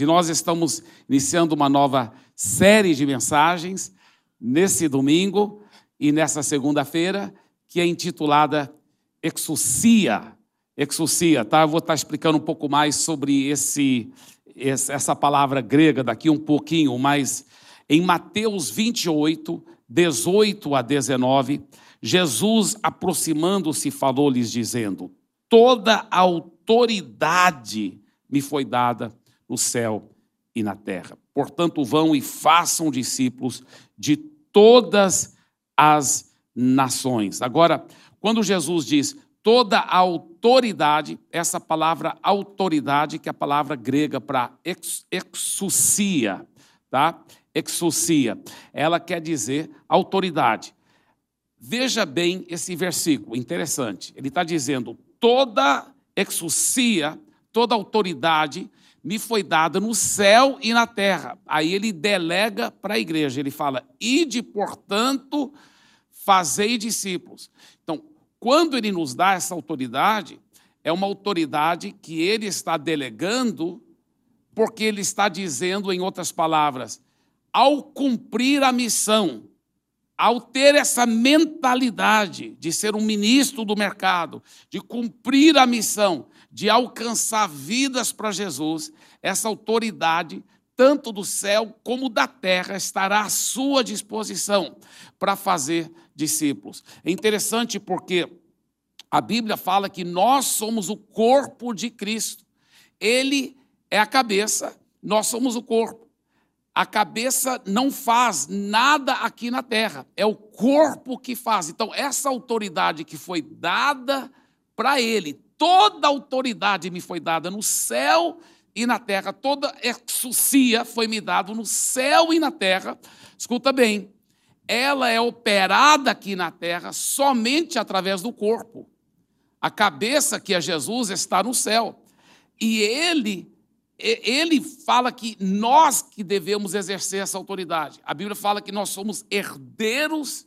E nós estamos iniciando uma nova série de mensagens nesse domingo e nessa segunda-feira, que é intitulada Exucia. Exucia, tá? Eu vou estar explicando um pouco mais sobre esse, essa palavra grega daqui um pouquinho, mas em Mateus 28, 18 a 19, Jesus, aproximando-se, falou-lhes, dizendo: Toda autoridade me foi dada no céu e na terra. Portanto, vão e façam discípulos de todas as nações. Agora, quando Jesus diz toda a autoridade, essa palavra autoridade, que é a palavra grega para exousia, tá? Exousia, ela quer dizer autoridade. Veja bem esse versículo, interessante. Ele está dizendo: toda exousia, toda autoridade me foi dada no céu e na terra. Aí ele delega para a igreja, ele fala: ide, portanto, fazei discípulos. Então, quando ele nos dá essa autoridade, é uma autoridade que ele está delegando, porque ele está dizendo, em outras palavras, ao cumprir a missão, ao ter essa mentalidade de ser um ministro do mercado, de cumprir a missão, de alcançar vidas para Jesus, essa autoridade, tanto do céu como da terra, estará à sua disposição para fazer discípulos. É interessante porque a Bíblia fala que nós somos o corpo de Cristo. Ele é a cabeça, nós somos o corpo. A cabeça não faz nada aqui na terra, é o corpo que faz. Então, essa autoridade que foi dada para ele, toda autoridade me foi dada no céu e na terra, toda exucia foi me dada no céu e na terra. Escuta bem, ela é operada aqui na terra somente através do corpo. A cabeça que é Jesus está no céu. E ele ele fala que nós que devemos exercer essa autoridade. A Bíblia fala que nós somos herdeiros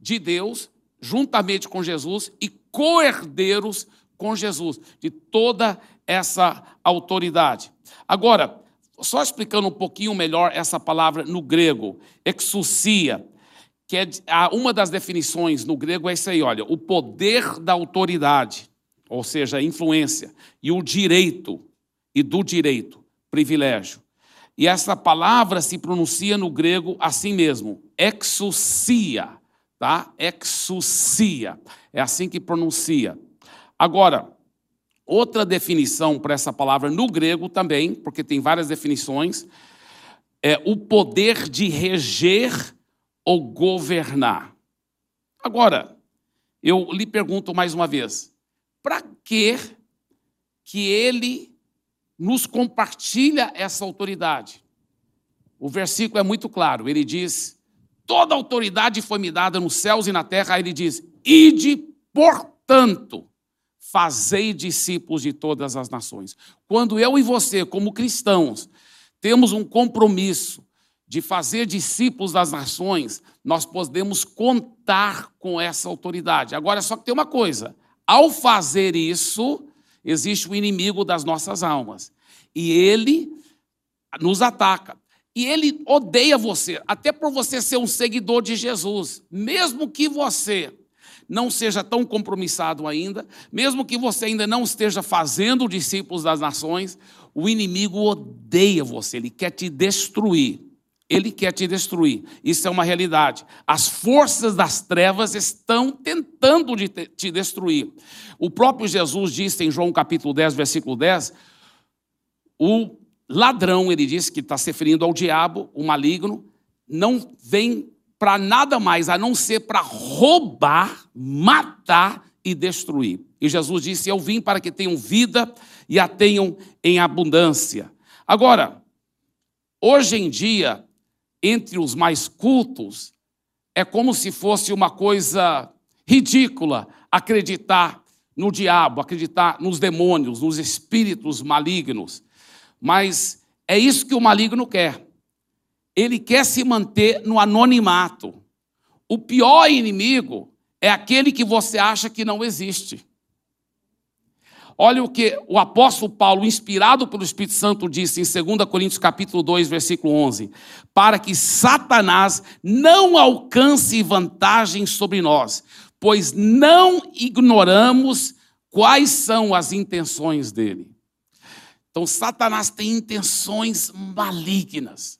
de Deus, juntamente com Jesus, e co-herdeiros com Jesus, de toda essa autoridade. Agora, só explicando um pouquinho melhor essa palavra no grego, exousia, que é uma das definições no grego é isso aí, olha, o poder da autoridade, ou seja, a influência, e o direito e do direito, privilégio. E essa palavra se pronuncia no grego assim mesmo, exousia, tá? Exousia. É assim que pronuncia. Agora, outra definição para essa palavra no grego também, porque tem várias definições, é o poder de reger ou governar. Agora, eu lhe pergunto mais uma vez, para que que ele nos compartilha essa autoridade. O versículo é muito claro, ele diz: toda autoridade foi me dada nos céus e na terra. Aí ele diz: ide, portanto, fazei discípulos de todas as nações. Quando eu e você, como cristãos, temos um compromisso de fazer discípulos das nações, nós podemos contar com essa autoridade. Agora, só que tem uma coisa: ao fazer isso, existe o inimigo das nossas almas. E ele nos ataca. E ele odeia você, até por você ser um seguidor de Jesus. Mesmo que você não seja tão compromissado ainda, mesmo que você ainda não esteja fazendo discípulos das nações, o inimigo odeia você, ele quer te destruir. Ele quer te destruir. Isso é uma realidade. As forças das trevas estão tentando de te destruir. O próprio Jesus disse em João capítulo 10, versículo 10, o ladrão, ele disse que está se referindo ao diabo, o maligno, não vem para nada mais a não ser para roubar, matar e destruir. E Jesus disse: Eu vim para que tenham vida e a tenham em abundância. Agora, hoje em dia, entre os mais cultos, é como se fosse uma coisa ridícula acreditar no diabo, acreditar nos demônios, nos espíritos malignos. Mas é isso que o maligno quer. Ele quer se manter no anonimato. O pior inimigo é aquele que você acha que não existe. Olha o que o apóstolo Paulo, inspirado pelo Espírito Santo, disse em 2 Coríntios capítulo 2, versículo 11: "Para que Satanás não alcance vantagem sobre nós, pois não ignoramos quais são as intenções dele." Então Satanás tem intenções malignas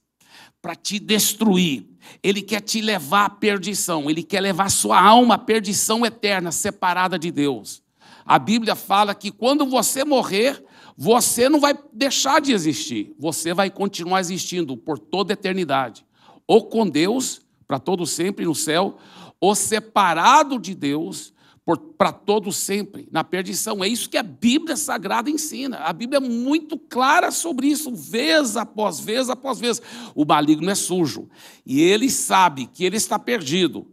para te destruir. Ele quer te levar à perdição, ele quer levar sua alma à perdição eterna, separada de Deus. A Bíblia fala que quando você morrer, você não vai deixar de existir, você vai continuar existindo por toda a eternidade, ou com Deus, para todo sempre no céu, ou separado de Deus para todo sempre, na perdição. É isso que a Bíblia Sagrada ensina. A Bíblia é muito clara sobre isso, vez após vez após vez. O maligno é sujo e ele sabe que ele está perdido.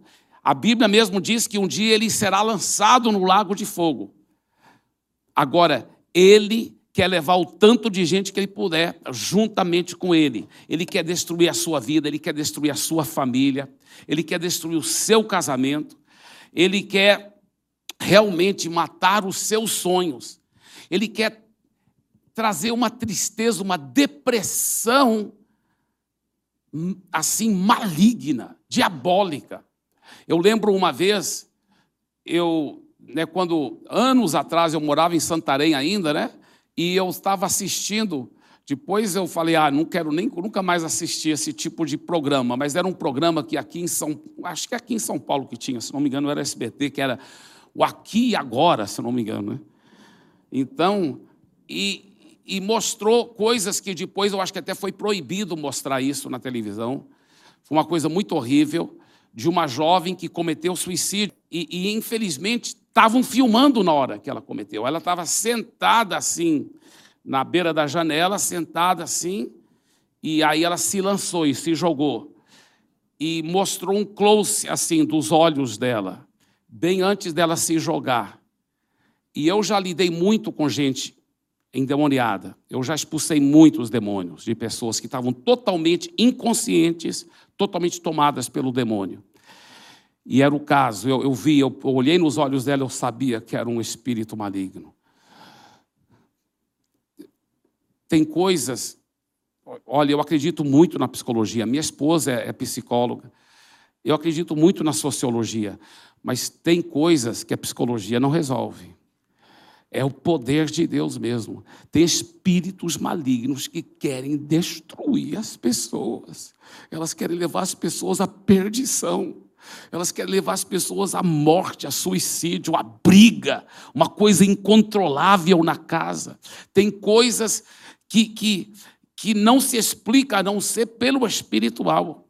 A Bíblia mesmo diz que um dia ele será lançado no lago de fogo. Agora, ele quer levar o tanto de gente que ele puder juntamente com ele. Ele quer destruir a sua vida, ele quer destruir a sua família, ele quer destruir o seu casamento, ele quer realmente matar os seus sonhos. Ele quer trazer uma tristeza, uma depressão hum, assim maligna, diabólica. Eu lembro uma vez, eu, né, quando anos atrás eu morava em Santarém ainda, né? E eu estava assistindo depois eu falei, ah, não quero nem nunca mais assistir esse tipo de programa, mas era um programa que aqui em São, acho que aqui em São Paulo que tinha, se não me engano, era SBT, que era o aqui e agora, se não me engano. Né? Então, e, e mostrou coisas que depois eu acho que até foi proibido mostrar isso na televisão. Foi uma coisa muito horrível de uma jovem que cometeu suicídio e, e infelizmente estavam filmando na hora que ela cometeu. Ela estava sentada assim na beira da janela, sentada assim, e aí ela se lançou e se jogou e mostrou um close assim dos olhos dela bem antes dela se jogar. E eu já lidei muito com gente endemoniada. Eu já expulsei muitos demônios de pessoas que estavam totalmente inconscientes, totalmente tomadas pelo demônio. E era o caso, eu, eu vi, eu, eu olhei nos olhos dela, eu sabia que era um espírito maligno. Tem coisas, olha, eu acredito muito na psicologia, minha esposa é, é psicóloga, eu acredito muito na sociologia, mas tem coisas que a psicologia não resolve. É o poder de Deus mesmo. Tem espíritos malignos que querem destruir as pessoas. Elas querem levar as pessoas à perdição. Elas querem levar as pessoas à morte, a suicídio, à briga, uma coisa incontrolável na casa. Tem coisas que, que, que não se explica a não ser pelo espiritual.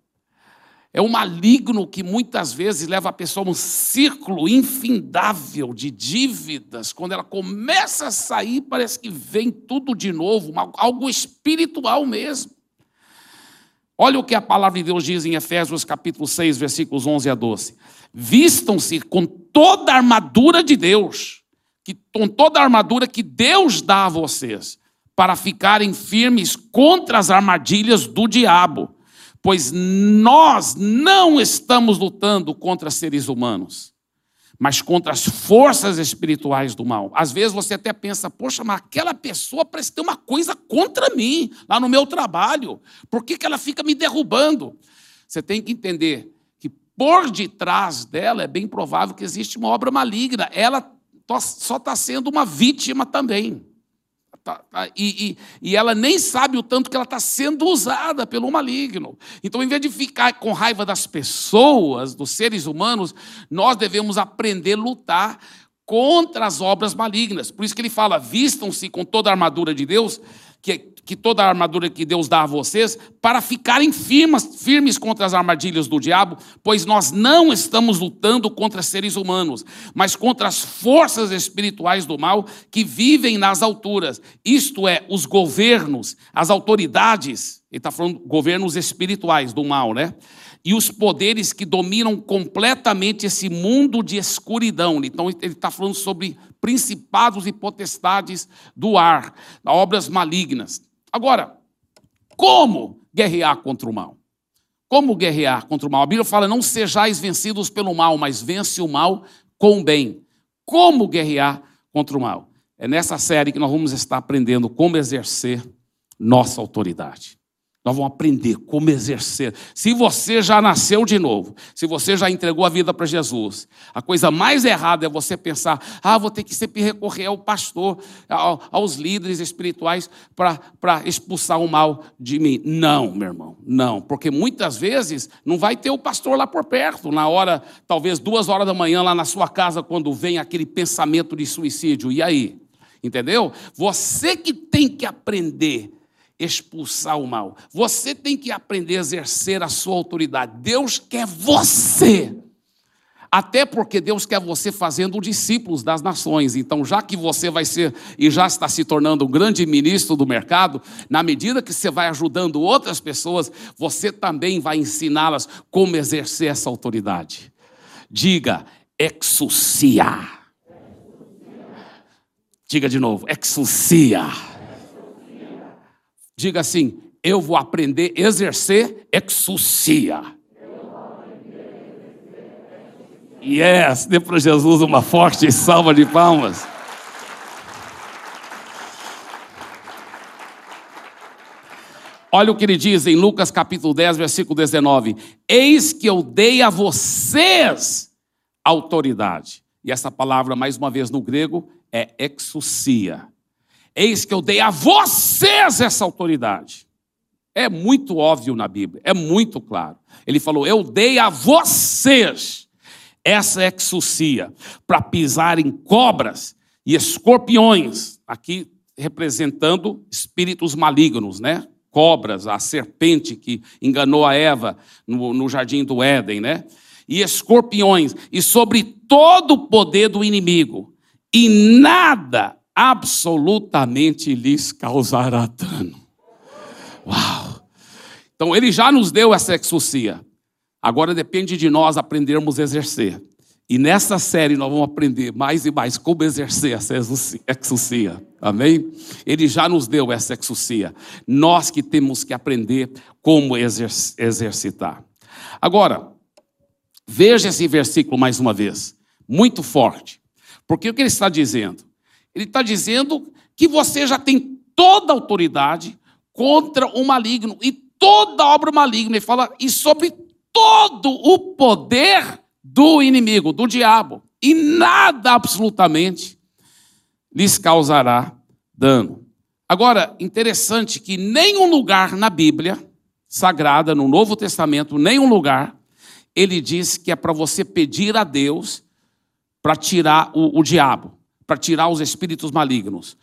É o maligno que muitas vezes leva a pessoa a um círculo infindável de dívidas. Quando ela começa a sair, parece que vem tudo de novo, algo espiritual mesmo. Olha o que a palavra de Deus diz em Efésios capítulo 6, versículos 11 a 12. Vistam-se com toda a armadura de Deus, que, com toda a armadura que Deus dá a vocês, para ficarem firmes contra as armadilhas do diabo pois nós não estamos lutando contra seres humanos, mas contra as forças espirituais do mal. Às vezes você até pensa, poxa, mas aquela pessoa parece ter uma coisa contra mim, lá no meu trabalho, por que, que ela fica me derrubando? Você tem que entender que por detrás dela é bem provável que existe uma obra maligna, ela só está sendo uma vítima também. Tá, tá, e, e, e, ela nem sabe o tanto que ela está sendo usada pelo maligno. Então, em vez de ficar com raiva das pessoas, dos seres humanos, nós devemos aprender a lutar contra as obras malignas. Por isso que ele fala: vistam-se com toda a armadura de Deus, que que toda a armadura que Deus dá a vocês, para ficarem firmes, firmes contra as armadilhas do diabo, pois nós não estamos lutando contra seres humanos, mas contra as forças espirituais do mal que vivem nas alturas, isto é, os governos, as autoridades, ele está falando governos espirituais do mal, né? e os poderes que dominam completamente esse mundo de escuridão. Então, ele está falando sobre principados e potestades do ar, obras malignas. Agora, como guerrear contra o mal? Como guerrear contra o mal? A Bíblia fala: não sejais vencidos pelo mal, mas vence o mal com o bem. Como guerrear contra o mal? É nessa série que nós vamos estar aprendendo como exercer nossa autoridade. Nós vamos aprender como exercer. Se você já nasceu de novo, se você já entregou a vida para Jesus, a coisa mais errada é você pensar: ah, vou ter que sempre recorrer ao pastor, aos líderes espirituais para expulsar o mal de mim. Não, meu irmão, não, porque muitas vezes não vai ter o pastor lá por perto, na hora, talvez duas horas da manhã, lá na sua casa, quando vem aquele pensamento de suicídio. E aí? Entendeu? Você que tem que aprender expulsar o mal. Você tem que aprender a exercer a sua autoridade. Deus quer você. Até porque Deus quer você fazendo discípulos das nações. Então, já que você vai ser e já está se tornando um grande ministro do mercado, na medida que você vai ajudando outras pessoas, você também vai ensiná-las como exercer essa autoridade. Diga, exucia. Diga de novo, exucia. Diga assim: eu vou aprender a exercer exucia. Yes, dê para Jesus uma forte salva de palmas. Olha o que ele diz em Lucas capítulo 10, versículo 19: Eis que eu dei a vocês autoridade. E essa palavra, mais uma vez no grego, é exucia. Eis que eu dei a vocês essa autoridade. É muito óbvio na Bíblia, é muito claro. Ele falou: Eu dei a vocês essa exucia para pisar em cobras e escorpiões, aqui representando espíritos malignos, né? Cobras, a serpente que enganou a Eva no, no jardim do Éden, né? E escorpiões, e sobre todo o poder do inimigo, e nada absolutamente lhes causará dano. Uau! Então ele já nos deu essa exucia. Agora depende de nós aprendermos a exercer. E nessa série nós vamos aprender mais e mais como exercer essa exucia. Amém? Ele já nos deu essa exucia. Nós que temos que aprender como exercitar. Agora, veja esse versículo mais uma vez. Muito forte. Porque o que ele está dizendo? Ele está dizendo que você já tem toda a autoridade contra o maligno e toda obra maligna. Ele fala, e sobre todo o poder do inimigo, do diabo. E nada absolutamente lhes causará dano. Agora, interessante que nenhum lugar na Bíblia sagrada, no Novo Testamento, nenhum lugar, ele diz que é para você pedir a Deus para tirar o, o diabo para tirar os espíritos malignos.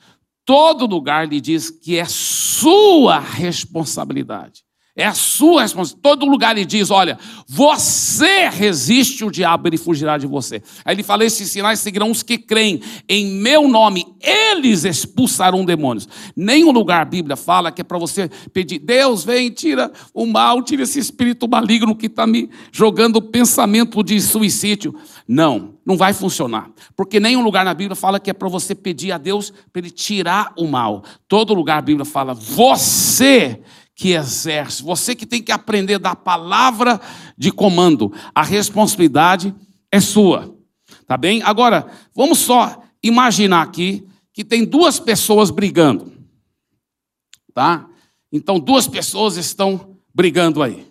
Todo lugar lhe diz que é sua responsabilidade. É a sua responsabilidade. Todo lugar ele diz: olha, você resiste o diabo, ele fugirá de você. Aí ele fala: esses sinais seguirão os que creem em meu nome, eles expulsarão demônios. Nenhum lugar a Bíblia fala que é para você pedir: Deus, vem, tira o mal, tira esse espírito maligno que está me jogando o pensamento de suicídio. Não, não vai funcionar. Porque nenhum lugar na Bíblia fala que é para você pedir a Deus para ele tirar o mal. Todo lugar a Bíblia fala: você que exerce, você que tem que aprender da palavra de comando. A responsabilidade é sua. Tá bem? Agora, vamos só imaginar aqui que tem duas pessoas brigando. Tá? Então, duas pessoas estão brigando aí.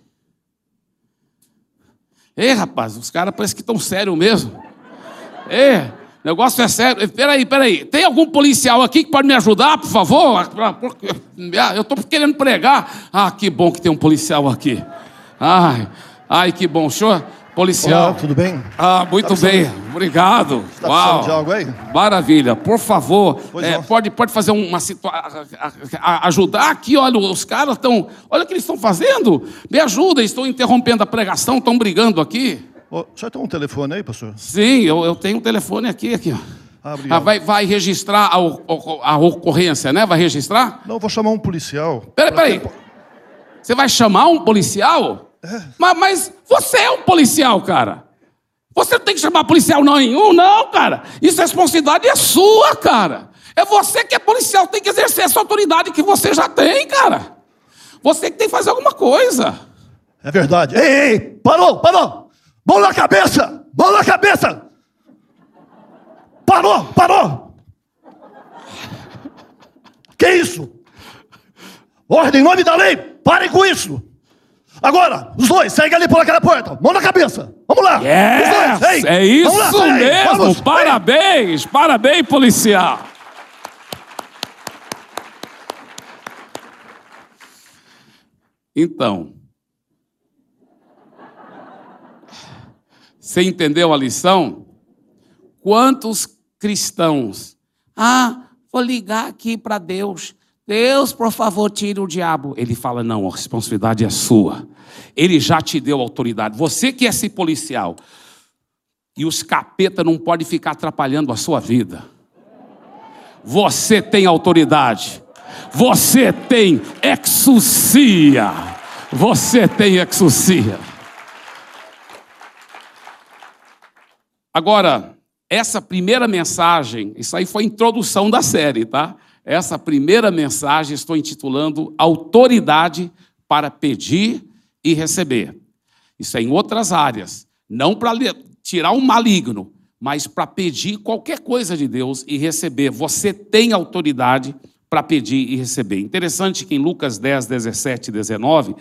Ei, rapaz, os caras parecem que estão sérios mesmo. É, o negócio é sério. Peraí, peraí. Tem algum policial aqui que pode me ajudar, por favor? Ah, eu estou querendo pregar. Ah, que bom que tem um policial aqui. Ai, ai, que bom. Senhor, policial. Olá, tudo bem? Ah, muito tá bem. Obrigado. Está Uau. de algo aí? Maravilha. Por favor, é, pode, pode fazer uma situação. Ajudar aqui, olha, os caras estão. Olha o que eles estão fazendo. Me ajuda, estão interrompendo a pregação, estão brigando aqui. Oh, o senhor tem um telefone aí, pastor? Sim, eu, eu tenho um telefone aqui, aqui, ó. Ah, ah, vai, vai registrar a, a, ocorrência, né? Vai registrar? Não, vou chamar um policial. Peraí, peraí. Ter... Você vai chamar um policial? É. Mas, mas você é um policial, cara. Você não tem que chamar policial não nenhum, não, cara. Isso é responsabilidade é sua, cara. É você que é policial, tem que exercer essa autoridade que você já tem, cara. Você que tem que fazer alguma coisa. É verdade. Ei, ei, parou, parou. Mão na cabeça! Mão na cabeça! Parou, parou! Que isso? Ordem em nome da lei. Parem com isso. Agora, os dois, segue ali por aquela porta. Mão na cabeça. Vamos lá. Yes, os dois, é isso lá, mesmo. Vamos, parabéns, parabéns, policial. Então, você entendeu a lição? Quantos cristãos? Ah, vou ligar aqui para Deus. Deus, por favor, tire o diabo. Ele fala: não, a responsabilidade é sua. Ele já te deu autoridade. Você que é esse policial. E os capeta não podem ficar atrapalhando a sua vida. Você tem autoridade. Você tem exucia. Você tem exucia. Agora, essa primeira mensagem, isso aí foi a introdução da série, tá? Essa primeira mensagem estou intitulando Autoridade para pedir e receber. Isso é em outras áreas, não para tirar o maligno, mas para pedir qualquer coisa de Deus e receber. Você tem autoridade para pedir e receber. Interessante que em Lucas 10, 17 e 19,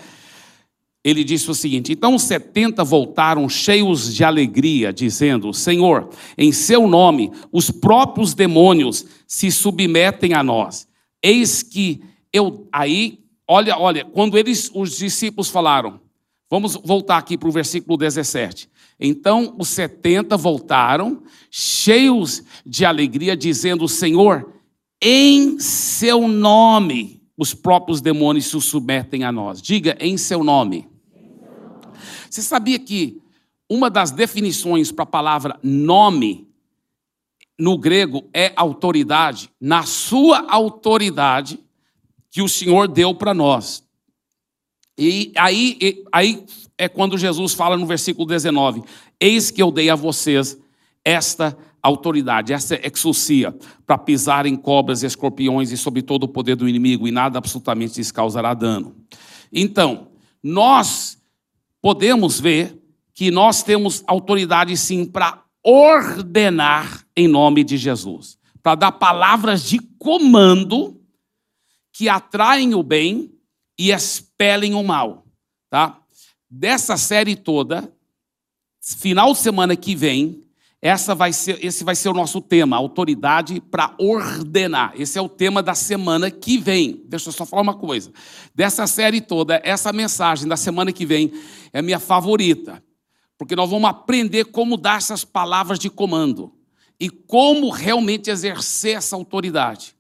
ele disse o seguinte: Então os setenta voltaram cheios de alegria, dizendo: Senhor, em seu nome os próprios demônios se submetem a nós. Eis que eu. Aí, olha, olha, quando eles, os discípulos falaram, vamos voltar aqui para o versículo 17. Então os setenta voltaram, cheios de alegria, dizendo: Senhor, em seu nome os próprios demônios se submetem a nós. Diga em seu nome. Você sabia que uma das definições para a palavra nome no grego é autoridade? Na sua autoridade que o Senhor deu para nós. E aí, aí é quando Jesus fala no versículo 19: Eis que eu dei a vocês esta autoridade, essa exousia, para pisar em cobras e escorpiões e sobre todo o poder do inimigo, e nada absolutamente lhes causará dano. Então, nós podemos ver que nós temos autoridade sim para ordenar em nome de Jesus, para dar palavras de comando que atraem o bem e expelem o mal, tá? Dessa série toda, final de semana que vem, essa vai ser, esse vai ser o nosso tema, autoridade para ordenar. Esse é o tema da semana que vem. Deixa eu só falar uma coisa. Dessa série toda, essa mensagem da semana que vem é minha favorita, porque nós vamos aprender como dar essas palavras de comando e como realmente exercer essa autoridade.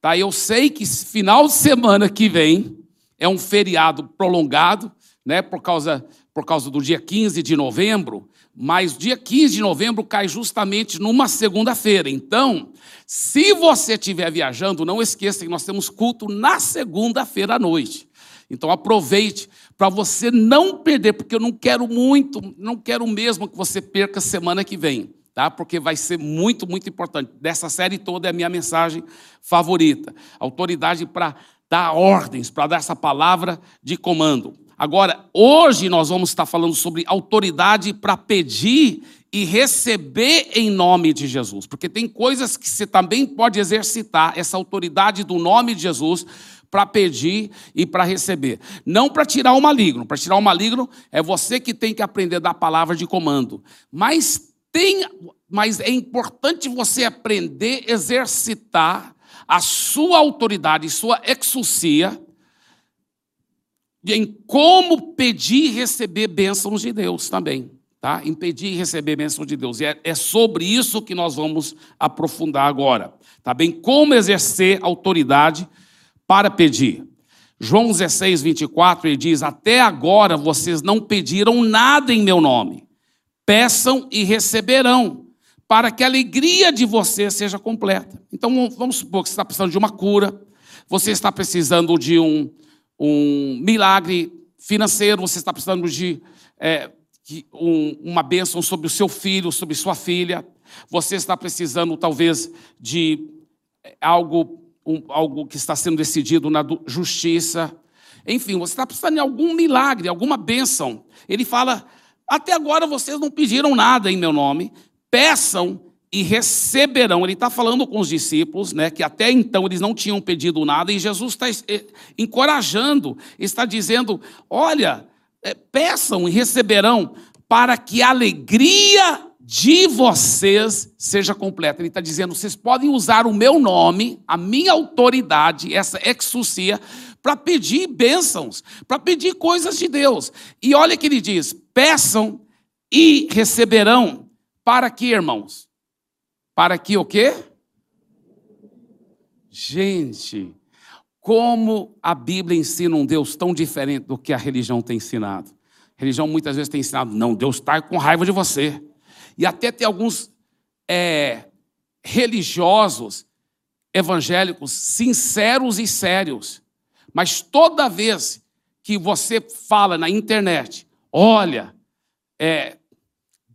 Tá? Eu sei que final de semana que vem é um feriado prolongado, né, por causa por causa do dia 15 de novembro, mas dia 15 de novembro cai justamente numa segunda-feira. Então, se você estiver viajando, não esqueça que nós temos culto na segunda-feira à noite. Então aproveite para você não perder, porque eu não quero muito, não quero mesmo que você perca semana que vem, tá? Porque vai ser muito, muito importante. Dessa série toda é a minha mensagem favorita. Autoridade para dar ordens, para dar essa palavra de comando. Agora, hoje nós vamos estar falando sobre autoridade para pedir e receber em nome de Jesus, porque tem coisas que você também pode exercitar essa autoridade do nome de Jesus para pedir e para receber. Não para tirar o maligno, para tirar o maligno é você que tem que aprender a dar palavra de comando. Mas tem, mas é importante você aprender a exercitar a sua autoridade, sua exousia em como pedir e receber bênçãos de Deus também. Tá? Em pedir e receber bênçãos de Deus. E é, é sobre isso que nós vamos aprofundar agora. Tá bem? Como exercer autoridade para pedir. João 16, 24, ele diz: Até agora vocês não pediram nada em meu nome. Peçam e receberão, para que a alegria de vocês seja completa. Então vamos supor que você está precisando de uma cura, você está precisando de um, um milagre financeiro, você está precisando de é, um, uma bênção sobre o seu filho, sobre sua filha, você está precisando talvez de é, algo, um, algo que está sendo decidido na justiça, enfim, você está precisando de algum milagre, alguma bênção. Ele fala: até agora vocês não pediram nada em meu nome, peçam e receberão. Ele está falando com os discípulos, né, que até então eles não tinham pedido nada, e Jesus está eh, encorajando, está dizendo: olha, eh, peçam e receberão, para que a alegria de vocês seja completa. Ele está dizendo: vocês podem usar o meu nome, a minha autoridade, essa exousia, para pedir bênçãos, para pedir coisas de Deus. E olha que ele diz: peçam e receberão. Para que, irmãos? Para que o quê? Gente, como a Bíblia ensina um Deus tão diferente do que a religião tem ensinado. A religião muitas vezes tem ensinado, não, Deus está com raiva de você. E até tem alguns é, religiosos evangélicos sinceros e sérios. Mas toda vez que você fala na internet, olha, é,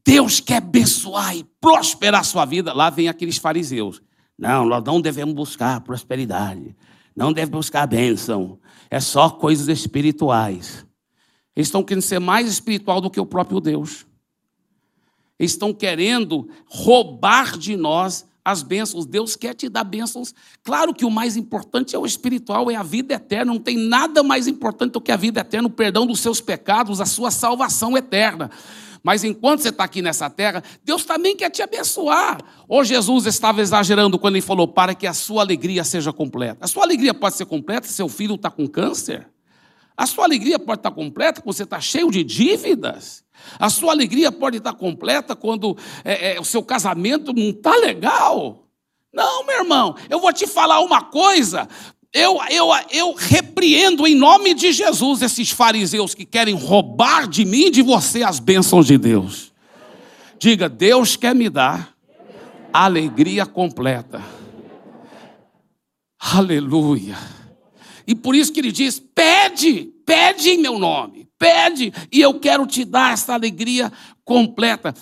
Deus quer abençoar e prosperar a sua vida, lá vem aqueles fariseus. Não, nós não devemos buscar prosperidade, não devemos buscar bênção, é só coisas espirituais. Eles estão querendo ser mais espiritual do que o próprio Deus estão querendo roubar de nós as bênçãos. Deus quer te dar bênçãos. Claro que o mais importante é o espiritual, é a vida eterna. Não tem nada mais importante do que a vida eterna, o perdão dos seus pecados, a sua salvação eterna. Mas enquanto você está aqui nessa terra, Deus também quer te abençoar. Ou Jesus estava exagerando quando ele falou para que a sua alegria seja completa. A sua alegria pode ser completa se seu filho está com câncer. A sua alegria pode estar completa quando você está cheio de dívidas. A sua alegria pode estar completa quando é, é, o seu casamento não está legal. Não, meu irmão, eu vou te falar uma coisa. Eu, eu, eu repreendo em nome de Jesus esses fariseus que querem roubar de mim e de você as bênçãos de Deus. Diga, Deus quer me dar alegria completa. Aleluia. E por isso que ele diz: pede, pede em meu nome, pede, e eu quero te dar essa alegria completa.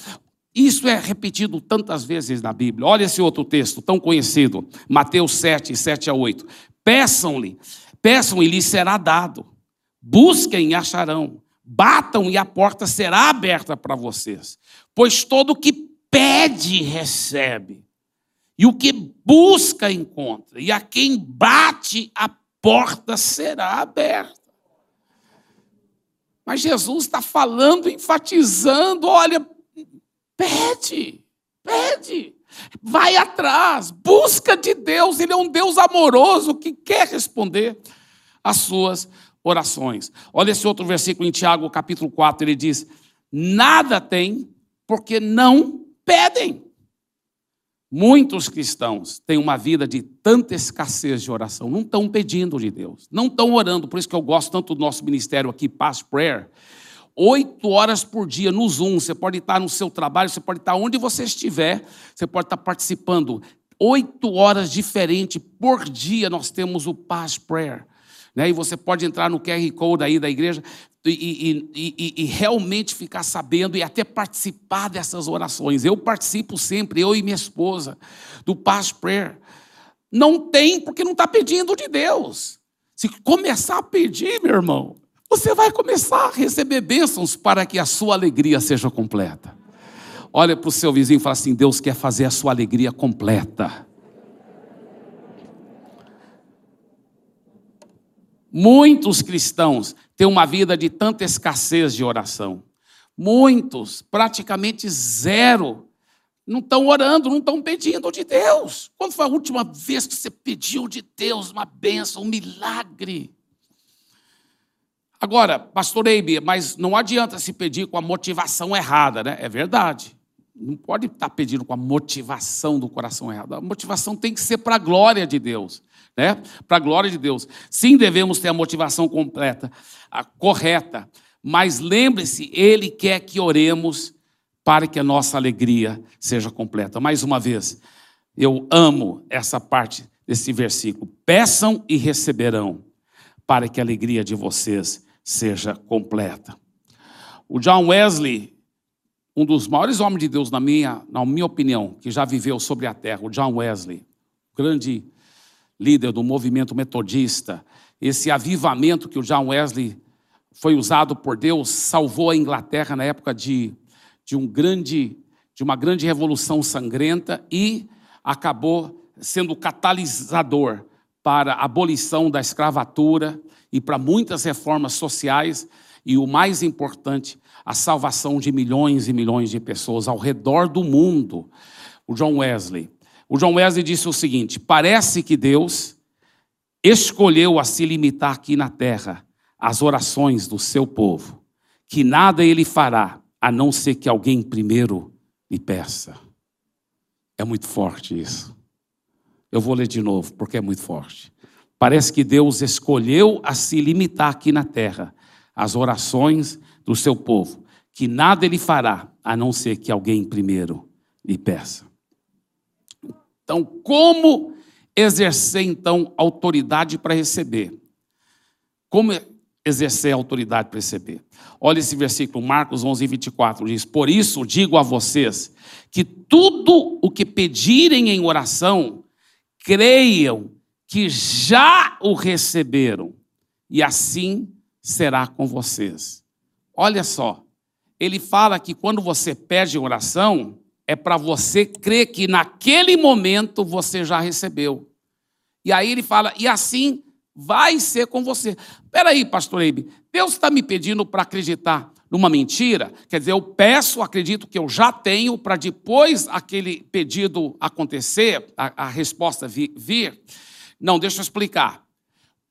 Isso é repetido tantas vezes na Bíblia. Olha esse outro texto tão conhecido, Mateus 7, 7 a 8. Peçam-lhe, peçam e lhe será dado. Busquem e acharão. Batam e a porta será aberta para vocês. Pois todo que pede, recebe. E o que busca, encontra. E a quem bate, a porta será aberta. Mas Jesus está falando, enfatizando: olha, pede, pede, vai atrás, busca de Deus, Ele é um Deus amoroso que quer responder às suas orações. Olha esse outro versículo em Tiago, capítulo 4, ele diz: Nada tem porque não pedem. Muitos cristãos têm uma vida de tanta escassez de oração, não estão pedindo de Deus, não estão orando, por isso que eu gosto tanto do nosso ministério aqui, Past Prayer. Oito horas por dia no Zoom, você pode estar no seu trabalho, você pode estar onde você estiver, você pode estar participando. Oito horas diferentes por dia nós temos o Past Prayer. Né? E você pode entrar no QR Code aí da igreja, e, e, e, e, realmente ficar sabendo e até participar dessas orações. Eu participo sempre, eu e minha esposa, do Past Prayer. Não tem, porque não está pedindo de Deus. Se começar a pedir, meu irmão, você vai começar a receber bênçãos para que a sua alegria seja completa. Olha para o seu vizinho e fala assim: Deus quer fazer a sua alegria completa. Muitos cristãos têm uma vida de tanta escassez de oração. Muitos, praticamente zero, não estão orando, não estão pedindo de Deus. Quando foi a última vez que você pediu de Deus uma bênção, um milagre? Agora, pastor Eibe, mas não adianta se pedir com a motivação errada, né? É verdade. Não pode estar pedindo com a motivação do coração errado. A motivação tem que ser para a glória de Deus né? Para a glória de Deus. Sim, devemos ter a motivação completa, a correta, mas lembre-se, Ele quer que oremos para que a nossa alegria seja completa. Mais uma vez, eu amo essa parte desse versículo. Peçam e receberão, para que a alegria de vocês seja completa. O John Wesley, um dos maiores homens de Deus, na minha, na minha opinião, que já viveu sobre a terra, o John Wesley, grande líder do movimento metodista, esse avivamento que o John Wesley foi usado por Deus, salvou a Inglaterra na época de, de um grande de uma grande revolução sangrenta e acabou sendo catalisador para a abolição da escravatura e para muitas reformas sociais e o mais importante, a salvação de milhões e milhões de pessoas ao redor do mundo. O John Wesley. O John Wesley disse o seguinte: parece que Deus escolheu a se limitar aqui na terra às orações do seu povo, que nada ele fará a não ser que alguém primeiro lhe peça. É muito forte isso. Eu vou ler de novo, porque é muito forte. Parece que Deus escolheu a se limitar aqui na terra às orações do seu povo, que nada ele fará a não ser que alguém primeiro lhe peça. Então, como exercer então autoridade para receber? Como exercer autoridade para receber? Olha esse versículo, Marcos 11, 24, diz: Por isso digo a vocês que tudo o que pedirem em oração, creiam que já o receberam, e assim será com vocês. Olha só, ele fala que quando você pede oração, é para você crer que naquele momento você já recebeu. E aí ele fala, e assim vai ser com você. Peraí, pastor Eibe, Deus está me pedindo para acreditar numa mentira? Quer dizer, eu peço, acredito que eu já tenho, para depois aquele pedido acontecer, a, a resposta vir, vir. Não, deixa eu explicar.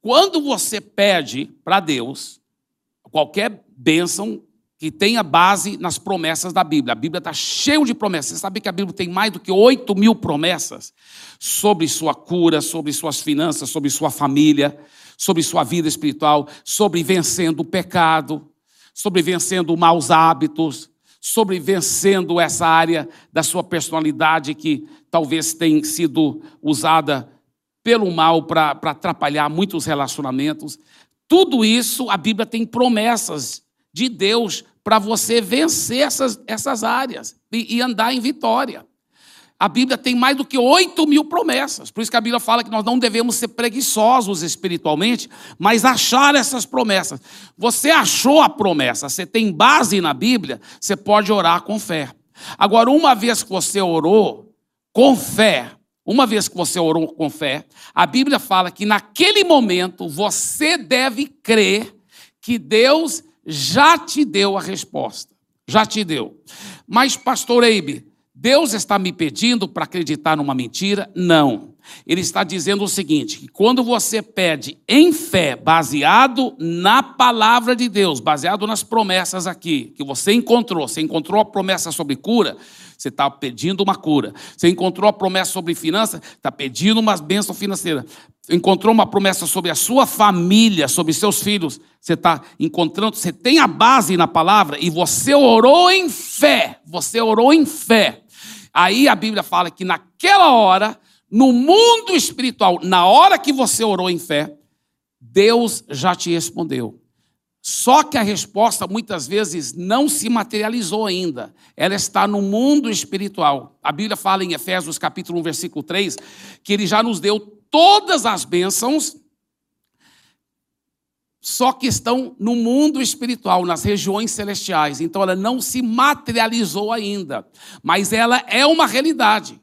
Quando você pede para Deus qualquer bênção que tenha base nas promessas da Bíblia. A Bíblia está cheia de promessas. Você sabe que a Bíblia tem mais do que 8 mil promessas sobre sua cura, sobre suas finanças, sobre sua família, sobre sua vida espiritual, sobre vencendo o pecado, sobre vencendo maus hábitos, sobre vencendo essa área da sua personalidade que talvez tenha sido usada pelo mal para atrapalhar muitos relacionamentos. Tudo isso, a Bíblia tem promessas de Deus para você vencer essas, essas áreas e, e andar em vitória. A Bíblia tem mais do que 8 mil promessas. Por isso que a Bíblia fala que nós não devemos ser preguiçosos espiritualmente, mas achar essas promessas. Você achou a promessa, você tem base na Bíblia, você pode orar com fé. Agora, uma vez que você orou com fé, uma vez que você orou com fé, a Bíblia fala que naquele momento você deve crer que Deus já te deu a resposta. Já te deu. Mas, pastor Eibe, Deus está me pedindo para acreditar numa mentira? Não. Ele está dizendo o seguinte: que quando você pede em fé, baseado na palavra de Deus, baseado nas promessas aqui, que você encontrou, você encontrou a promessa sobre cura, você está pedindo uma cura. Você encontrou a promessa sobre finanças, está pedindo uma bênção financeira. Encontrou uma promessa sobre a sua família, sobre seus filhos. Você está encontrando, você tem a base na palavra e você orou em fé. Você orou em fé. Aí a Bíblia fala que naquela hora, no mundo espiritual, na hora que você orou em fé, Deus já te respondeu. Só que a resposta muitas vezes não se materializou ainda. Ela está no mundo espiritual. A Bíblia fala em Efésios capítulo 1, versículo 3, que ele já nos deu todas as bênçãos, só que estão no mundo espiritual, nas regiões celestiais. Então ela não se materializou ainda, mas ela é uma realidade.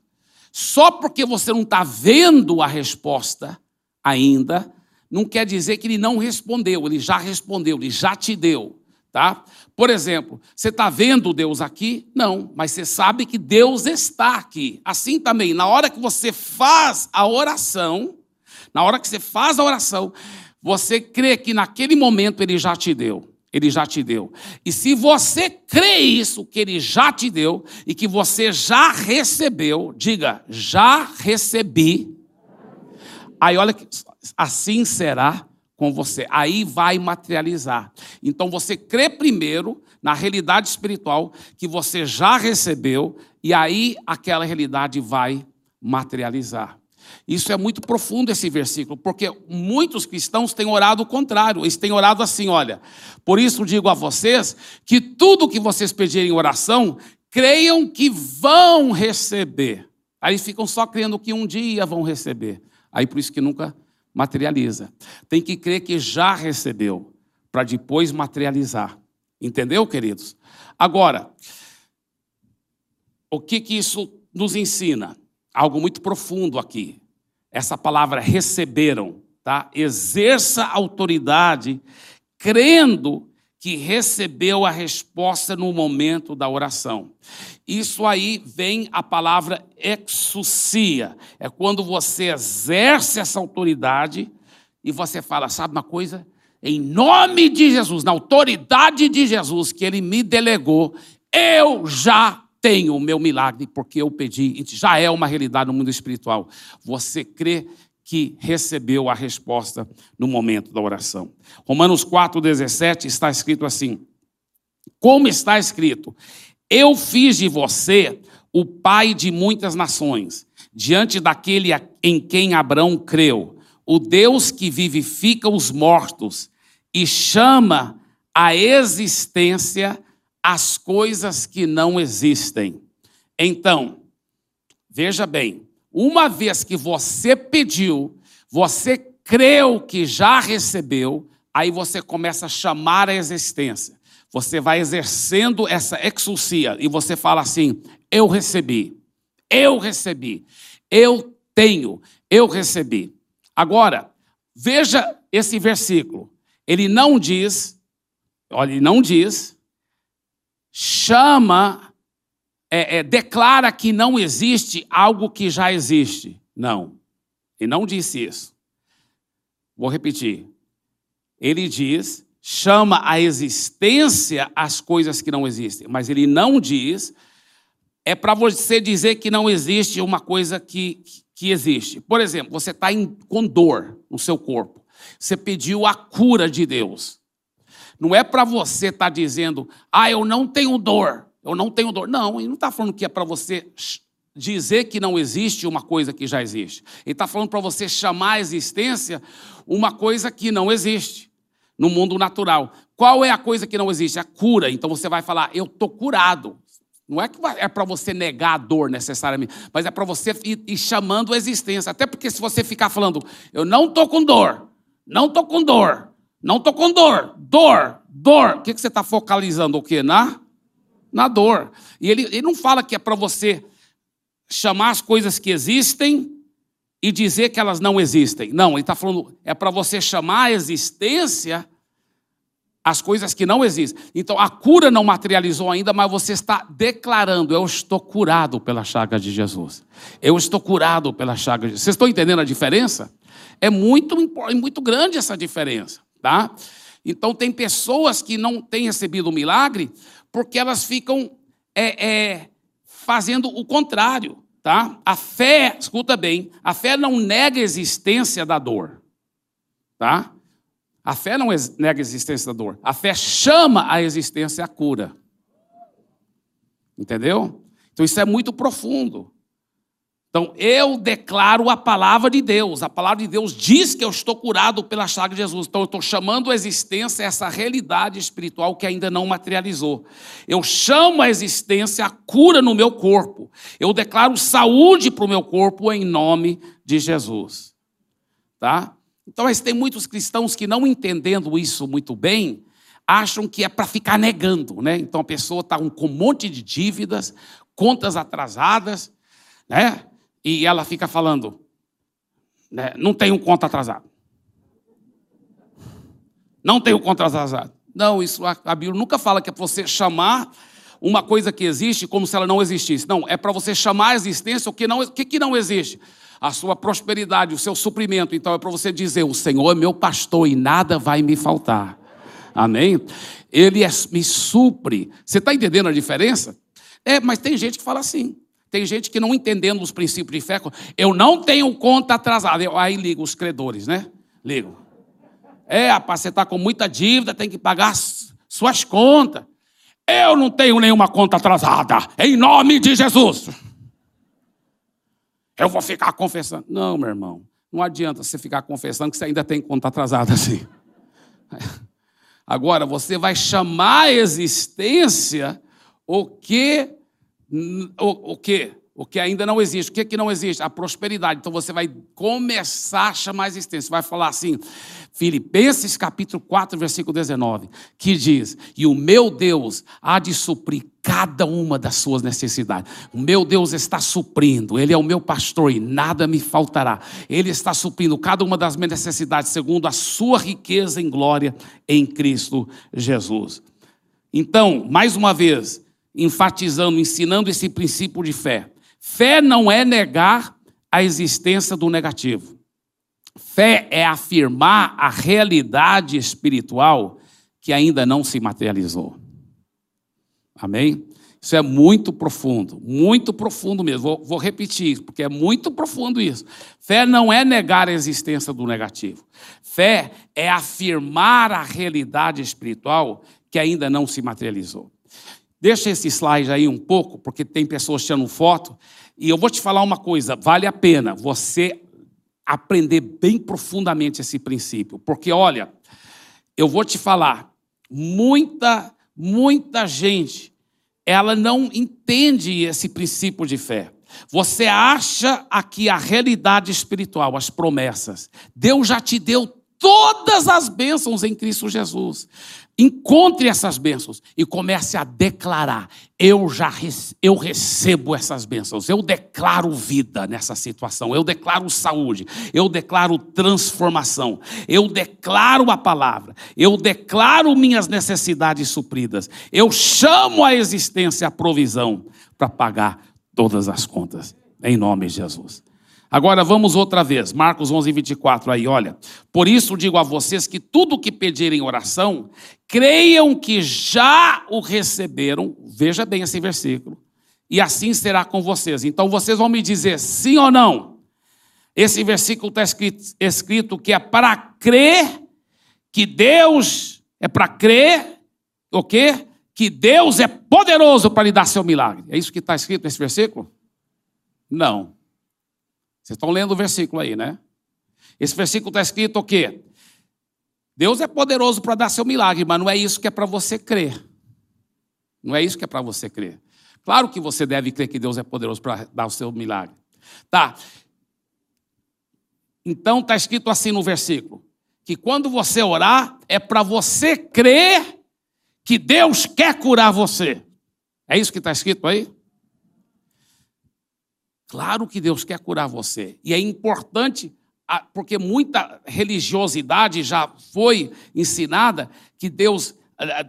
Só porque você não está vendo a resposta ainda, não quer dizer que ele não respondeu, ele já respondeu, ele já te deu, tá? Por exemplo, você está vendo Deus aqui? Não, mas você sabe que Deus está aqui. Assim também, na hora que você faz a oração, na hora que você faz a oração, você crê que naquele momento ele já te deu. Ele já te deu. E se você crê isso, que ele já te deu e que você já recebeu, diga, já recebi. Aí olha que assim será com você. Aí vai materializar. Então você crê primeiro na realidade espiritual que você já recebeu e aí aquela realidade vai materializar. Isso é muito profundo esse versículo, porque muitos cristãos têm orado o contrário, eles têm orado assim, olha. Por isso digo a vocês que tudo que vocês pedirem em oração, creiam que vão receber. Aí ficam só crendo que um dia vão receber. Aí por isso que nunca materializa. Tem que crer que já recebeu, para depois materializar. Entendeu, queridos? Agora, o que, que isso nos ensina? Algo muito profundo aqui. Essa palavra receberam, tá? Exerça autoridade crendo que recebeu a resposta no momento da oração. Isso aí vem a palavra exucia. É quando você exerce essa autoridade e você fala, sabe uma coisa? Em nome de Jesus, na autoridade de Jesus que ele me delegou, eu já tenho o meu milagre porque eu pedi, já é uma realidade no mundo espiritual. Você crê que recebeu a resposta no momento da oração. Romanos 4,17 está escrito assim: Como está escrito, eu fiz de você o pai de muitas nações, diante daquele em quem Abraão creu, o Deus que vivifica os mortos e chama à existência as coisas que não existem. Então, veja bem, uma vez que você pediu, você creu que já recebeu, aí você começa a chamar a existência. Você vai exercendo essa exousia e você fala assim: eu recebi, eu recebi, eu tenho, eu recebi. Agora, veja esse versículo. Ele não diz, olha, ele não diz, chama é, é, declara que não existe algo que já existe. Não. Ele não disse isso. Vou repetir. Ele diz, chama a existência as coisas que não existem, mas ele não diz, é para você dizer que não existe uma coisa que, que existe. Por exemplo, você está com dor no seu corpo, você pediu a cura de Deus. Não é para você estar tá dizendo, ah, eu não tenho dor eu não tenho dor. Não, ele não está falando que é para você dizer que não existe uma coisa que já existe. Ele está falando para você chamar a existência uma coisa que não existe no mundo natural. Qual é a coisa que não existe? A cura. Então você vai falar, eu estou curado. Não é que é para você negar a dor necessariamente, mas é para você ir, ir, chamando a existência. Até porque se você ficar falando, eu não estou com dor, não estou com dor, não estou com dor, dor, dor, o que, que você está focalizando? O quê? Na na dor. E ele, ele não fala que é para você chamar as coisas que existem e dizer que elas não existem. Não, ele está falando, é para você chamar a existência as coisas que não existem. Então, a cura não materializou ainda, mas você está declarando: eu estou curado pela chaga de Jesus. Eu estou curado pela chaga de Jesus. Vocês estão entendendo a diferença? É muito, é muito grande essa diferença, tá? Então, tem pessoas que não têm recebido o milagre porque elas ficam é, é, fazendo o contrário, tá? A fé, escuta bem, a fé não nega a existência da dor, tá? A fé não nega a existência da dor. A fé chama a existência a cura. Entendeu? Então isso é muito profundo. Então, eu declaro a palavra de Deus. A palavra de Deus diz que eu estou curado pela chaga de Jesus. Então, eu estou chamando a existência essa realidade espiritual que ainda não materializou. Eu chamo a existência a cura no meu corpo. Eu declaro saúde para o meu corpo em nome de Jesus. Tá? Então, mas tem muitos cristãos que não entendendo isso muito bem, acham que é para ficar negando, né? Então a pessoa está com um monte de dívidas, contas atrasadas, né? E ela fica falando, né, não tenho conta atrasado. Não tenho conta atrasado. Não, isso a, Bíblia nunca fala que é para você chamar uma coisa que existe como se ela não existisse. Não, é para você chamar a existência o que não, o que, que não existe. A sua prosperidade, o seu suprimento. Então é para você dizer: o Senhor é meu pastor e nada vai me faltar. Amém? Ele é, me supre. Você está entendendo a diferença? É, mas tem gente que fala assim. Tem gente que não entendendo os princípios de fé, eu não tenho conta atrasada. Eu, aí ligo os credores, né? Ligo. É, rapaz, você está com muita dívida, tem que pagar suas contas. Eu não tenho nenhuma conta atrasada, em nome de Jesus. Eu vou ficar confessando. Não, meu irmão, não adianta você ficar confessando que você ainda tem conta atrasada assim. Agora, você vai chamar a existência o que o, o quê? O que ainda não existe. O que, é que não existe? A prosperidade. Então você vai começar a chamar a existência. Você vai falar assim, Filipenses capítulo 4, versículo 19, que diz: E o meu Deus há de suprir cada uma das suas necessidades. O meu Deus está suprindo, Ele é o meu pastor e nada me faltará. Ele está suprindo cada uma das minhas necessidades, segundo a sua riqueza em glória em Cristo Jesus. Então, mais uma vez, enfatizando, ensinando esse princípio de fé. Fé não é negar a existência do negativo. Fé é afirmar a realidade espiritual que ainda não se materializou. Amém? Isso é muito profundo, muito profundo mesmo. Vou, vou, repetir, porque é muito profundo isso. Fé não é negar a existência do negativo. Fé é afirmar a realidade espiritual que ainda não se materializou. Deixa esse slide aí um pouco, porque tem pessoas tirando foto. E eu vou te falar uma coisa: vale a pena você aprender bem profundamente esse princípio. Porque, olha, eu vou te falar, muita, muita gente, ela não entende esse princípio de fé. Você acha aqui a realidade espiritual, as promessas. Deus já te deu todas as bênçãos em Cristo Jesus. Encontre essas bênçãos e comece a declarar: eu já eu recebo essas bênçãos, eu declaro vida nessa situação, eu declaro saúde, eu declaro transformação, eu declaro a palavra, eu declaro minhas necessidades supridas, eu chamo a existência a provisão para pagar todas as contas, em nome de Jesus. Agora vamos outra vez, Marcos 11, 24, aí, olha. Por isso digo a vocês que tudo o que pedirem oração, creiam que já o receberam, veja bem esse versículo, e assim será com vocês. Então vocês vão me dizer sim ou não. Esse versículo está escrito, escrito que é para crer que Deus, é para crer, o quê? Que Deus é poderoso para lhe dar seu milagre. É isso que está escrito nesse versículo? Não. Vocês estão lendo o versículo aí, né? Esse versículo está escrito o quê? Deus é poderoso para dar seu milagre, mas não é isso que é para você crer. Não é isso que é para você crer. Claro que você deve crer que Deus é poderoso para dar o seu milagre. Tá. Então está escrito assim no versículo: que quando você orar, é para você crer que Deus quer curar você. É isso que está escrito aí? Claro que Deus quer curar você. E é importante, porque muita religiosidade já foi ensinada que Deus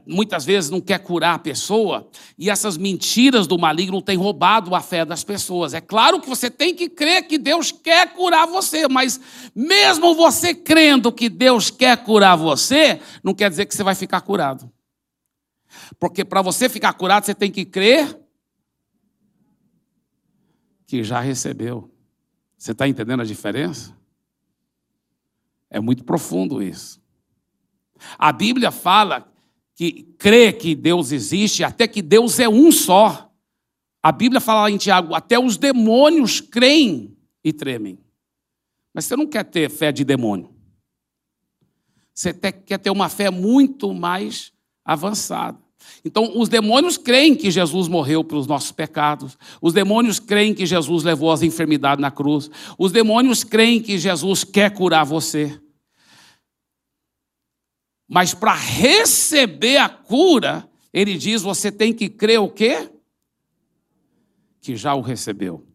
muitas vezes não quer curar a pessoa, e essas mentiras do maligno têm roubado a fé das pessoas. É claro que você tem que crer que Deus quer curar você, mas mesmo você crendo que Deus quer curar você, não quer dizer que você vai ficar curado. Porque para você ficar curado, você tem que crer que já recebeu. Você está entendendo a diferença? É muito profundo isso. A Bíblia fala que crê que Deus existe, até que Deus é um só. A Bíblia fala em Tiago, até os demônios creem e tremem. Mas você não quer ter fé de demônio. Você quer ter uma fé muito mais avançada. Então, os demônios creem que Jesus morreu pelos nossos pecados. Os demônios creem que Jesus levou as enfermidades na cruz. Os demônios creem que Jesus quer curar você. Mas para receber a cura, ele diz: você tem que crer o quê? Que já o recebeu.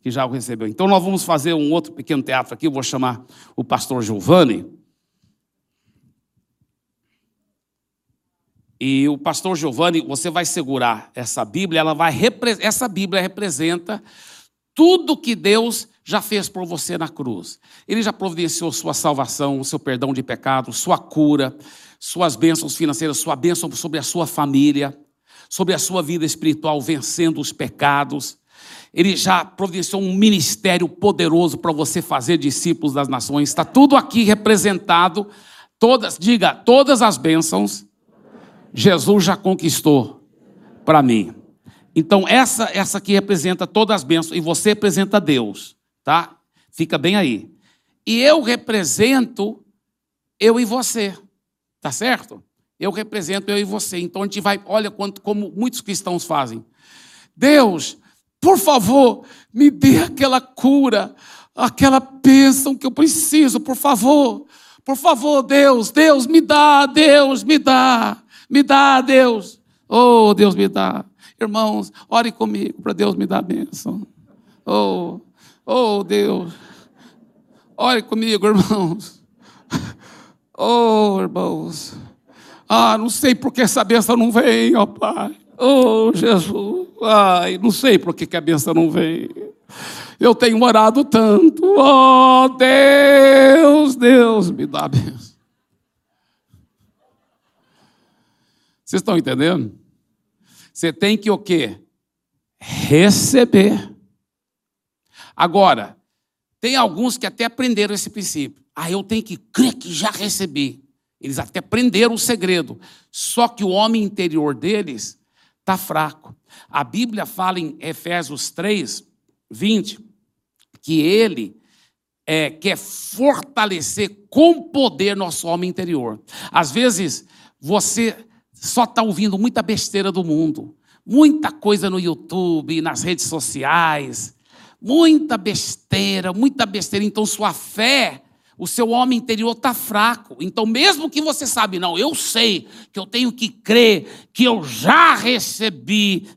Que já o recebeu. Então, nós vamos fazer um outro pequeno teatro aqui. Eu vou chamar o pastor Giovanni. E o pastor Giovanni, você vai segurar essa Bíblia, ela vai essa Bíblia representa tudo que Deus já fez por você na cruz. Ele já providenciou sua salvação, seu perdão de pecados, sua cura, suas bênçãos financeiras, sua bênção sobre a sua família, sobre a sua vida espiritual, vencendo os pecados. Ele já providenciou um ministério poderoso para você fazer discípulos das nações. Está tudo aqui representado. Todas, diga, todas as bênçãos Jesus já conquistou para mim. Então, essa, essa aqui representa todas as bênçãos, e você representa Deus, tá? Fica bem aí. E eu represento eu e você, tá certo? Eu represento eu e você. Então, a gente vai, olha quanto, como muitos cristãos fazem. Deus, Por favor, me dê aquela cura, aquela bênção que eu preciso, por favor. Por favor, Deus, Deus, me dá, Deus, me dá, me dá, Deus. Oh, Deus, me dá. Irmãos, ore comigo para Deus me dar a bênção. Oh, oh, Deus. Ore comigo, irmãos. Oh, irmãos. Ah, não sei por que essa bênção não vem, ó Pai. Oh, Jesus. Ai, não sei por que a bênção não vem. Eu tenho orado tanto. Oh, Deus, Deus, me dá a bênção. Vocês estão entendendo? Você tem que o quê? Receber. Agora, tem alguns que até aprenderam esse princípio. Ah, eu tenho que crer que já recebi. Eles até aprenderam o segredo. Só que o homem interior deles está fraco. A Bíblia fala em Efésios 3, 20, que ele é, quer fortalecer com poder nosso homem interior. Às vezes, você só está ouvindo muita besteira do mundo, muita coisa no YouTube, nas redes sociais, muita besteira, muita besteira. Então, sua fé, o seu homem interior está fraco. Então, mesmo que você sabe, não, eu sei que eu tenho que crer que eu já recebi.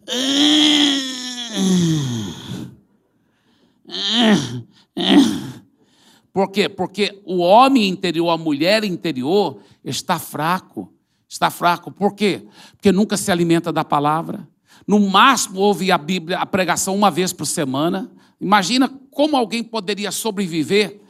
Por quê? Porque o homem interior, a mulher interior, está fraco. Está fraco. Por quê? Porque nunca se alimenta da palavra. No máximo ouve a Bíblia, a pregação uma vez por semana. Imagina como alguém poderia sobreviver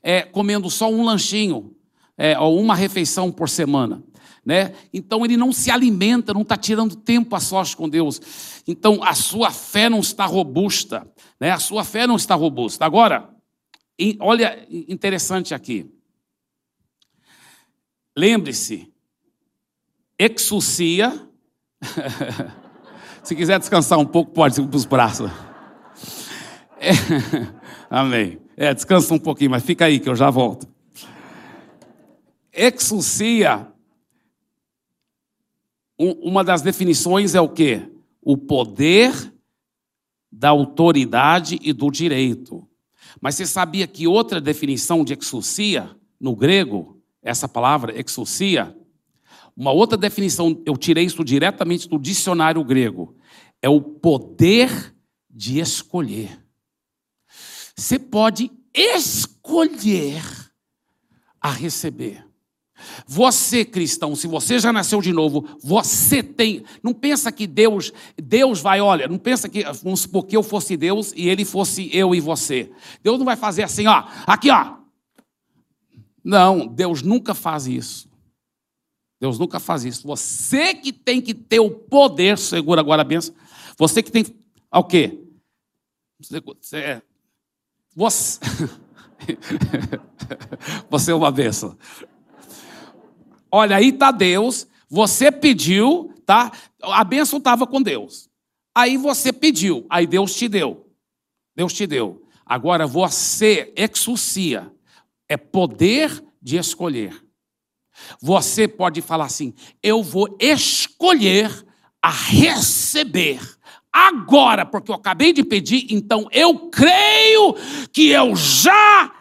é, comendo só um lanchinho é, ou uma refeição por semana. Né? Então ele não se alimenta, não está tirando tempo a sós com Deus. Então a sua fé não está robusta, né? A sua fé não está robusta. Agora, olha interessante aqui. Lembre-se, exucia. Se quiser descansar um pouco, pode ir para os braços. É, amém. É, descansa um pouquinho, mas fica aí que eu já volto. Exucia, uma das definições é o quê? O poder da autoridade e do direito. Mas você sabia que outra definição de exucia, no grego, essa palavra exucia, uma outra definição, eu tirei isso diretamente do dicionário grego, é o poder de escolher. Você pode escolher a receber. Você, cristão, se você já nasceu de novo, você tem. Não pensa que Deus, Deus vai, olha, não pensa que, vamos supor que eu fosse Deus e ele fosse eu e você. Deus não vai fazer assim, ó, aqui, ó. Não, Deus nunca faz isso. Deus nunca faz isso. Você que tem que ter o poder, segura agora a benção. Você que tem. O quê? Você, é você, você é uma bênção. Olha, aí está Deus, você pediu, tá? A bênção estava com Deus. Aí você pediu, aí Deus te deu. Deus te deu. Agora você exucia, é poder de escolher. Você pode falar assim: eu vou escolher a receber agora, porque eu acabei de pedir, então eu creio que eu já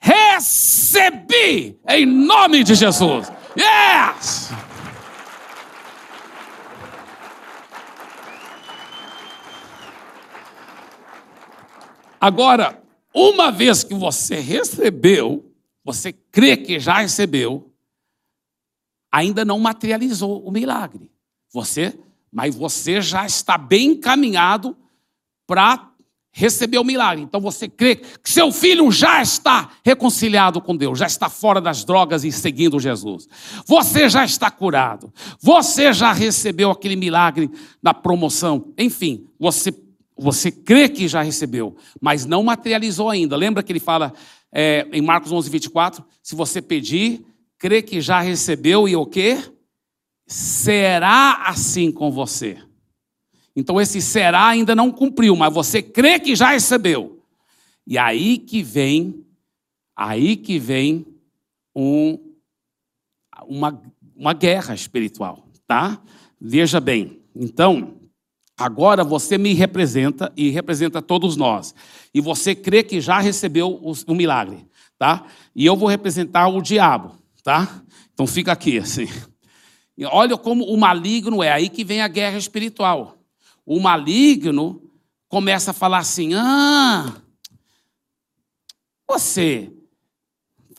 recebi, em nome de Jesus. Yes! Agora, uma vez que você recebeu, você crê que já recebeu, ainda não materializou o milagre. Você mas você já está bem encaminhado para receber o milagre. Então você crê que seu filho já está reconciliado com Deus, já está fora das drogas e seguindo Jesus. Você já está curado. Você já recebeu aquele milagre na promoção. Enfim, você você crê que já recebeu, mas não materializou ainda. Lembra que ele fala é, em Marcos 11, 24? Se você pedir, crê que já recebeu e o quê? será assim com você. Então esse será ainda não cumpriu, mas você crê que já recebeu. E aí que vem, aí que vem um, uma, uma guerra espiritual, tá? Veja bem. Então, Agora você me representa e representa todos nós. E você crê que já recebeu o, o milagre, tá? E eu vou representar o diabo, tá? Então fica aqui assim. E olha como o maligno é aí que vem a guerra espiritual. O maligno começa a falar assim: "Ah, você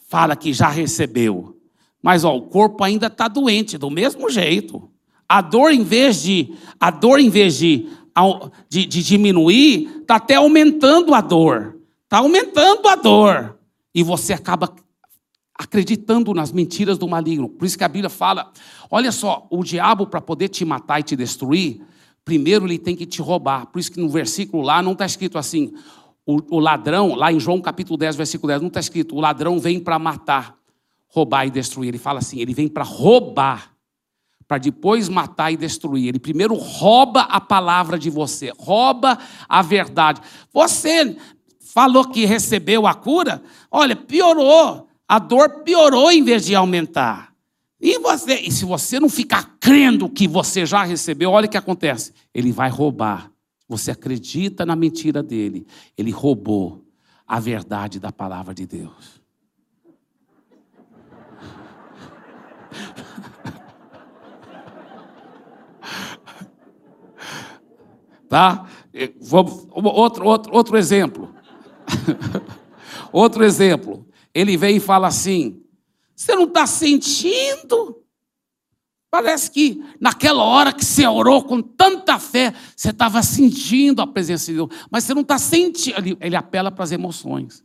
fala que já recebeu, mas ó, o corpo ainda está doente do mesmo jeito. A dor, em vez de, a dor, em vez de, de, de diminuir, está até aumentando a dor. Está aumentando a dor. E você acaba acreditando nas mentiras do maligno. Por isso que a Bíblia fala: olha só, o diabo, para poder te matar e te destruir, primeiro ele tem que te roubar. Por isso que no versículo lá não está escrito assim: o, o, ladrão, lá em João capítulo 10, versículo 10, não está escrito: o ladrão vem para matar, roubar e destruir. Ele fala assim: ele vem para roubar para depois matar e destruir. Ele primeiro rouba a palavra de você, rouba a verdade. Você falou que recebeu a cura, olha, piorou. A dor piorou em vez de aumentar. E você, e se você não ficar crendo que você já recebeu, olha o que acontece. Ele vai roubar. Você acredita na mentira dele. Ele roubou a verdade da palavra de Deus. Tá? Outro, outro, outro exemplo. outro exemplo. Ele vem e fala assim: Você não está sentindo? Parece que naquela hora que você orou com tanta fé, você estava sentindo a presença de Deus, mas você não está sentindo. Ele, ele apela para as emoções.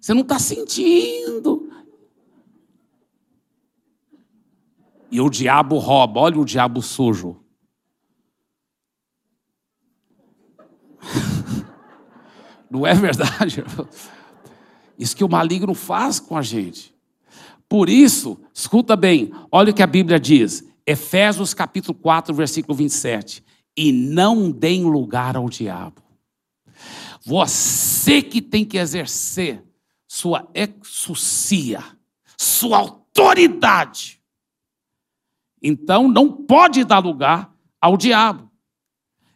Você não está sentindo. E o diabo rouba, olha o diabo sujo. Não é verdade? Isso que o maligno faz com a gente. Por isso, escuta bem, olha o que a Bíblia diz, Efésios capítulo 4, versículo 27. E não deem lugar ao diabo. Você que tem que exercer sua exucia, sua autoridade. Então não pode dar lugar ao diabo.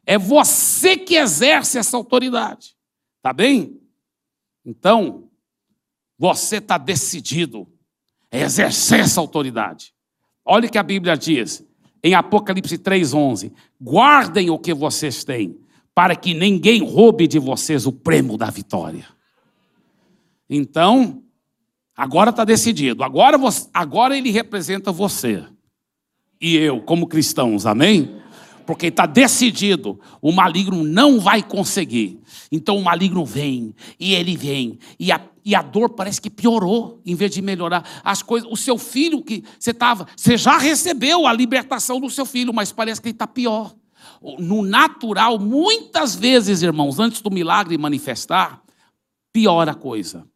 É você que exerce essa autoridade. Tá bem? Então, você está decidido a exercer essa autoridade. Olha o que a Bíblia diz em Apocalipse 3,11: guardem o que vocês têm, para que ninguém roube de vocês o prêmio da vitória. Então, agora está decidido. Agora, você, agora ele representa você e eu, como cristãos, amém? porque está decidido, o maligno não vai conseguir. Então o maligno vem, e ele vem, e a, e a dor parece que piorou, em vez de melhorar. As coisas, o seu filho que você estava, você já recebeu a libertação do seu filho, mas parece que ele está pior. No natural, muitas vezes, irmãos, antes do milagre manifestar, piora a coisa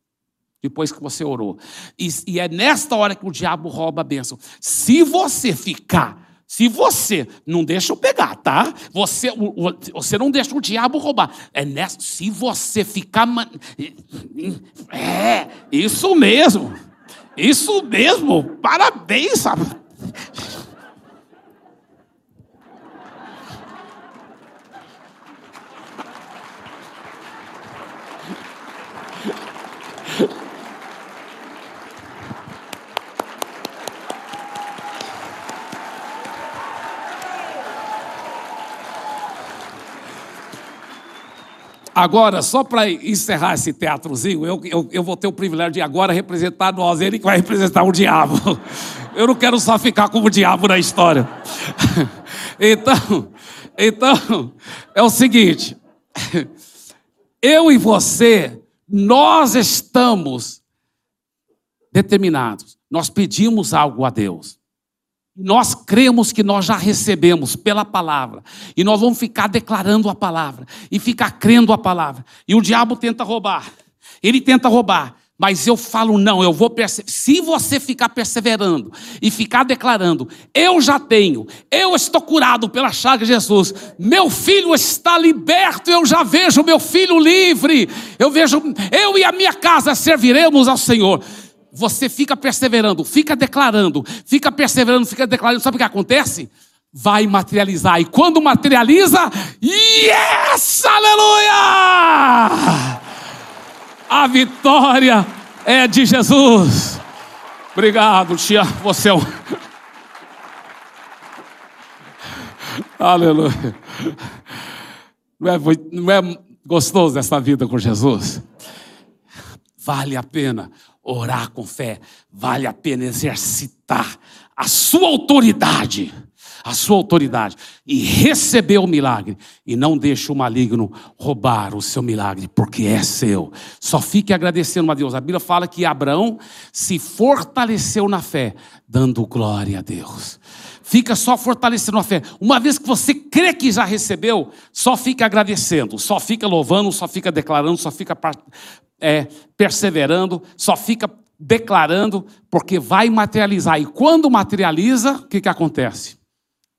depois que você orou. E, e, é nesta hora que o diabo rouba a bênção. Se você ficar se você não deixa eu pegar, tá? Você, você não deixa o diabo roubar. É nessa, se você ficar. Man... É, isso mesmo. Isso mesmo. Parabéns, sabe? Agora, só para encerrar esse teatrozinho, eu, eu, eu, vou ter o privilégio de agora representar nós, ele que vai representar o diabo. Eu não quero só ficar como o diabo na história. Então, então é o seguinte: eu e você, nós estamos determinados, nós pedimos algo a Deus. Nós cremos que nós já recebemos pela palavra. E nós vamos ficar declarando a palavra. E ficar crendo a palavra. E o diabo tenta roubar. Ele tenta roubar. Mas eu falo, não, eu vou. Se você ficar perseverando e ficar declarando, eu já tenho, eu estou curado pela chaga de Jesus, meu filho está liberto, eu já vejo meu filho livre, eu vejo, eu e a minha casa serviremos ao Senhor você fica perseverando, fica declarando, fica perseverando, fica declarando. Sabe o que acontece? vai materializar. E quando materializa, yes! Aleluia! A vitória é de Jesus. Obrigado, tia. Você é um. Aleluia. Não é, não é gostoso essa vida com Jesus? Vale a pena orar com fé, vale a pena exercitar a sua autoridade, a sua autoridade e receber o milagre e não deixe o maligno roubar o seu milagre, porque é seu. Só fique agradecendo a Deus. A Bíblia fala que Abraão se fortaleceu na fé, dando glória a Deus. Fica só fortalecendo a fé. Uma vez que você crê que já recebeu, só fica agradecendo, só fica louvando, só fica declarando, só fica é, perseverando, só fica declarando, porque vai materializar. E quando materializa, o que, que acontece?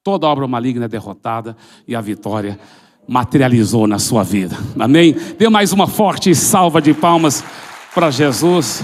Toda obra maligna é derrotada e a vitória materializou na sua vida. Amém? Dê mais uma forte salva de palmas para Jesus.